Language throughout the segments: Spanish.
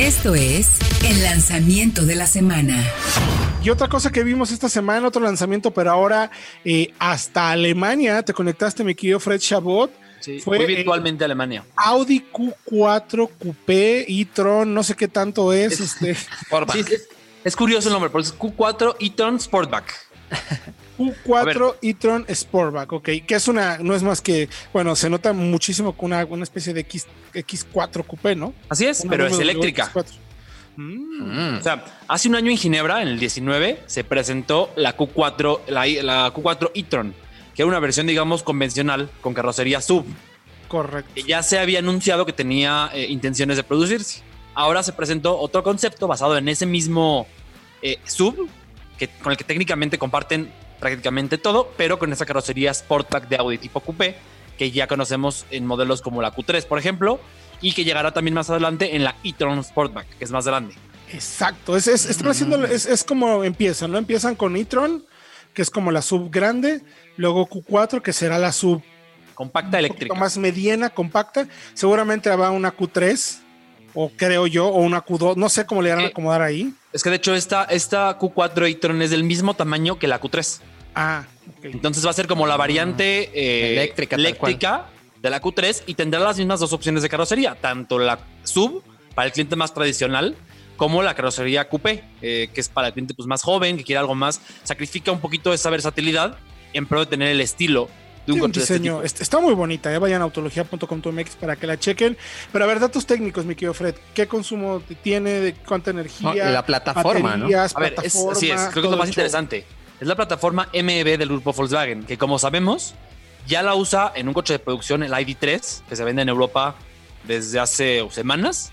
Esto es el lanzamiento de la semana. Y otra cosa que vimos esta semana, otro lanzamiento, pero ahora eh, hasta Alemania, te conectaste, mi querido Fred Chabot. Sí, fue, virtualmente Alemania. Audi Q4 Coupé e-tron, no sé qué tanto es. Es, este. es, es, curioso el nombre, porque es Q4 e-tron Sportback. Q4 e-tron Sportback, ok, que es una, no es más que, bueno, se nota muchísimo con una, una especie de X, X4 Coupé, ¿no? Así es, Una pero es eléctrica. X4. Mm. O sea, hace un año en Ginebra, en el 19, se presentó la Q4, la, la Q4 e-tron, que era una versión, digamos, convencional con carrocería sub. Correcto. que ya se había anunciado que tenía eh, intenciones de producirse. Ahora se presentó otro concepto basado en ese mismo eh, sub, que, con el que técnicamente comparten prácticamente todo, pero con esa carrocería Sportback de Audi tipo coupé, que ya conocemos en modelos como la Q3, por ejemplo, y que llegará también más adelante en la e-tron Sportback, que es más grande. Exacto, es, es, están haciendo, es, es como empiezan, ¿no? Empiezan con e-tron, que es como la sub grande, luego Q4, que será la sub Compacta eléctrica. más mediana, compacta. Seguramente habrá una Q3, o creo yo, o una Q2, no sé cómo le van a Eh, acomodar ahí. Es que de hecho esta, esta Q4 e-tron es del mismo tamaño que la Q3. Ah, ok. Entonces va a ser como la variante eh, Eléctrica, eléctrica de la Q3 y tendrá las mismas dos opciones de carrocería, tanto la sub para el cliente más tradicional como la carrocería coupé, eh, que es para el cliente pues, más joven, que quiere algo más, sacrifica un poquito esa versatilidad en pro de tener el estilo de un Tiene un coche de este diseño, tipo. est- está muy bonita, eh, vayan a autología.com.mx para que la chequen. Pero a ver, datos técnicos, mi querido Fred. ¿Qué consumo tiene? ¿De cuánta energía? No, la plataforma, ¿no? A ver, es, así es, creo que es lo más interesante. Es la plataforma MEB del grupo Volkswagen, que como sabemos, ya la usa en un coche de producción, el ID3, que se vende en Europa desde hace semanas.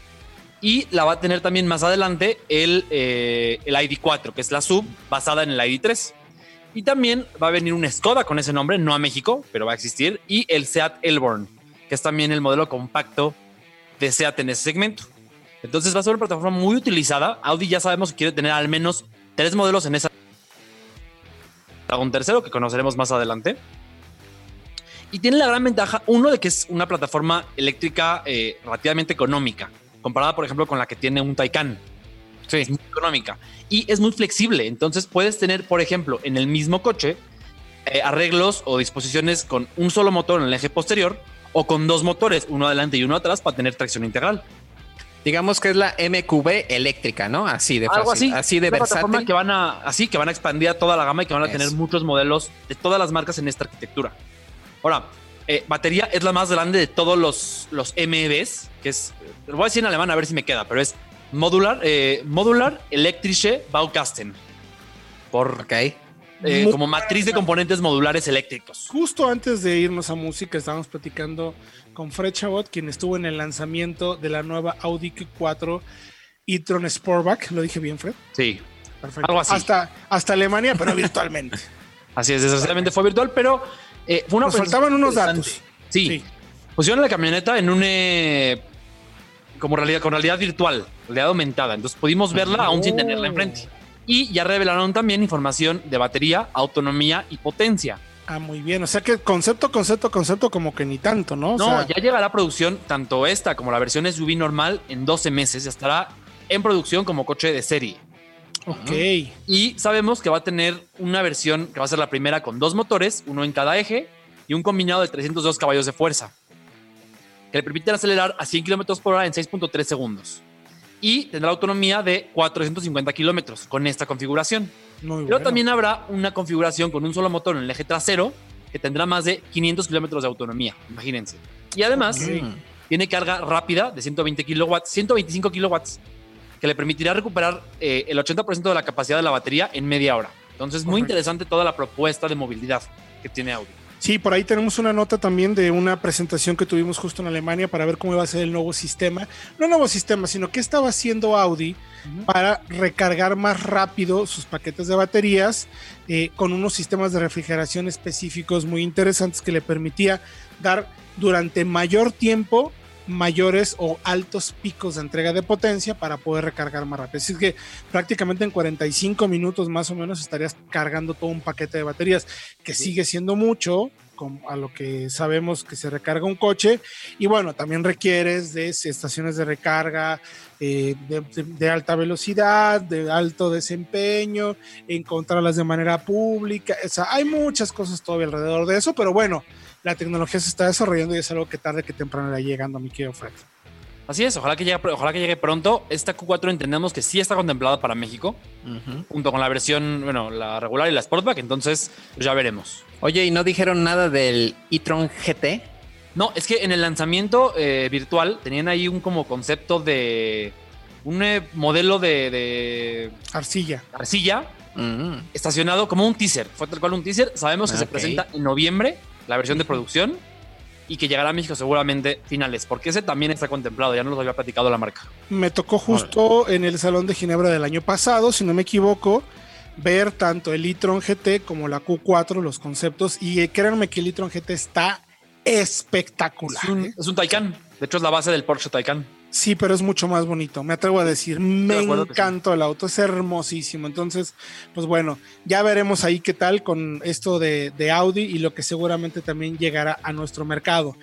Y la va a tener también más adelante el, eh, el ID4, que es la sub basada en el ID3. Y también va a venir un Skoda con ese nombre, no a México, pero va a existir. Y el Seat Elborn, que es también el modelo compacto de Seat en ese segmento. Entonces va a ser una plataforma muy utilizada. Audi ya sabemos que quiere tener al menos tres modelos en esa. Un tercero que conoceremos más adelante. Y tiene la gran ventaja, uno, de que es una plataforma eléctrica eh, relativamente económica, comparada, por ejemplo, con la que tiene un Taycan. Sí. Es muy económica. Y es muy flexible. Entonces puedes tener, por ejemplo, en el mismo coche, eh, arreglos o disposiciones con un solo motor en el eje posterior o con dos motores, uno adelante y uno atrás, para tener tracción integral. Digamos que es la MQB eléctrica, ¿no? Así de fácil. Algo así. Así de versátil. que van a, así que van a expandir a toda la gama y que van a tener muchos modelos de todas las marcas en esta arquitectura. Ahora, eh, batería es la más grande de todos los, los que es, lo voy a decir en alemán a ver si me queda, pero es Modular, eh, Modular Elektrische Baukasten. Por, Ok. eh, como matriz de componentes modulares eléctricos. Justo antes de irnos a música, estábamos platicando con Fred Chabot, quien estuvo en el lanzamiento de la nueva Audi Q4 e-tron Sportback. ¿Lo dije bien, Fred? Sí, Perfecto. Algo así. Hasta, hasta Alemania, pero virtualmente. así es. Desgraciadamente fue virtual, pero eh, fue una Nos presentación faltaban unos datos. Sí. Sí. Pusieron la camioneta en un eh, como realidad, con realidad virtual, realidad aumentada. Entonces pudimos verla aún sin tenerla enfrente. Y ya revelaron también información de batería, autonomía y potencia. Ah, muy bien. O sea que concepto, concepto, concepto, como que ni tanto, ¿no? O No, sea, ya llegará a producción tanto esta como la versión SUV normal en 12 meses. Ya estará en producción como coche de serie. ok. Y sabemos que va a tener una versión que va a ser la primera con dos motores, uno en cada eje y un combinado de 302 caballos de fuerza, que le permiten acelerar a 100 kilómetros por hora en 6.3 segundos. Y tendrá autonomía de 450 kilómetros con esta configuración. Muy Pero bueno. también habrá una configuración con un solo motor en el eje trasero que tendrá más de 500 kilómetros de autonomía, imagínense. Y además Ok. tiene carga rápida de 120 kilowatts, 125 kilowatts, que le permitirá recuperar eh, el 80% de la capacidad de la batería en media hora. Entonces, muy interesante toda la propuesta de movilidad que tiene Audi. Sí, por ahí tenemos una nota también de una presentación que tuvimos justo en Alemania para ver cómo iba a ser el nuevo sistema. No el nuevo sistema, sino qué estaba haciendo Audi para recargar más rápido sus paquetes de baterías eh, con unos sistemas de refrigeración específicos muy interesantes que le permitía dar durante mayor tiempo mayores o altos picos de entrega de potencia para poder recargar más rápido. Así que prácticamente en 45 minutos más o menos estarías cargando todo un paquete de baterías, que sigue siendo mucho, a lo que sabemos que se recarga un coche. Y bueno, también requieres de estaciones de recarga eh, de, alta velocidad, de alto desempeño, encontrarlas de manera pública. O sea, hay muchas cosas todavía alrededor de eso, pero bueno, la tecnología se está desarrollando y es algo que tarde que temprano irá llegando, mi querido Fred. Así es, ojalá que, llegue, ojalá que llegue pronto. Esta Q4 entendemos que sí está contemplada para México, junto con la versión, bueno, la regular y la Sportback, entonces pues ya veremos. Oye, ¿y no dijeron nada del e-tron GT? No, es que en el lanzamiento eh, virtual tenían ahí un como concepto de un eh, modelo de, arcilla. Arcilla estacionado como un teaser. Fue tal cual un teaser. Sabemos que se presenta en noviembre la versión de producción y que llegará a México seguramente finales, porque ese también está contemplado, ya no lo había platicado la marca. Me tocó justo en el Salón de Ginebra del año pasado, si no me equivoco, ver tanto el e-tron GT como la Q4, los conceptos, y créanme que el e-tron GT está espectacular. Es un, ¿eh? es un Taycan, de hecho es la base del Porsche Taycan. Sí, pero es mucho más bonito. Me atrevo a decir, me encanta el auto, es hermosísimo. Entonces, pues bueno, ya veremos ahí qué tal con esto de, de, Audi y lo que seguramente también llegará a nuestro mercado.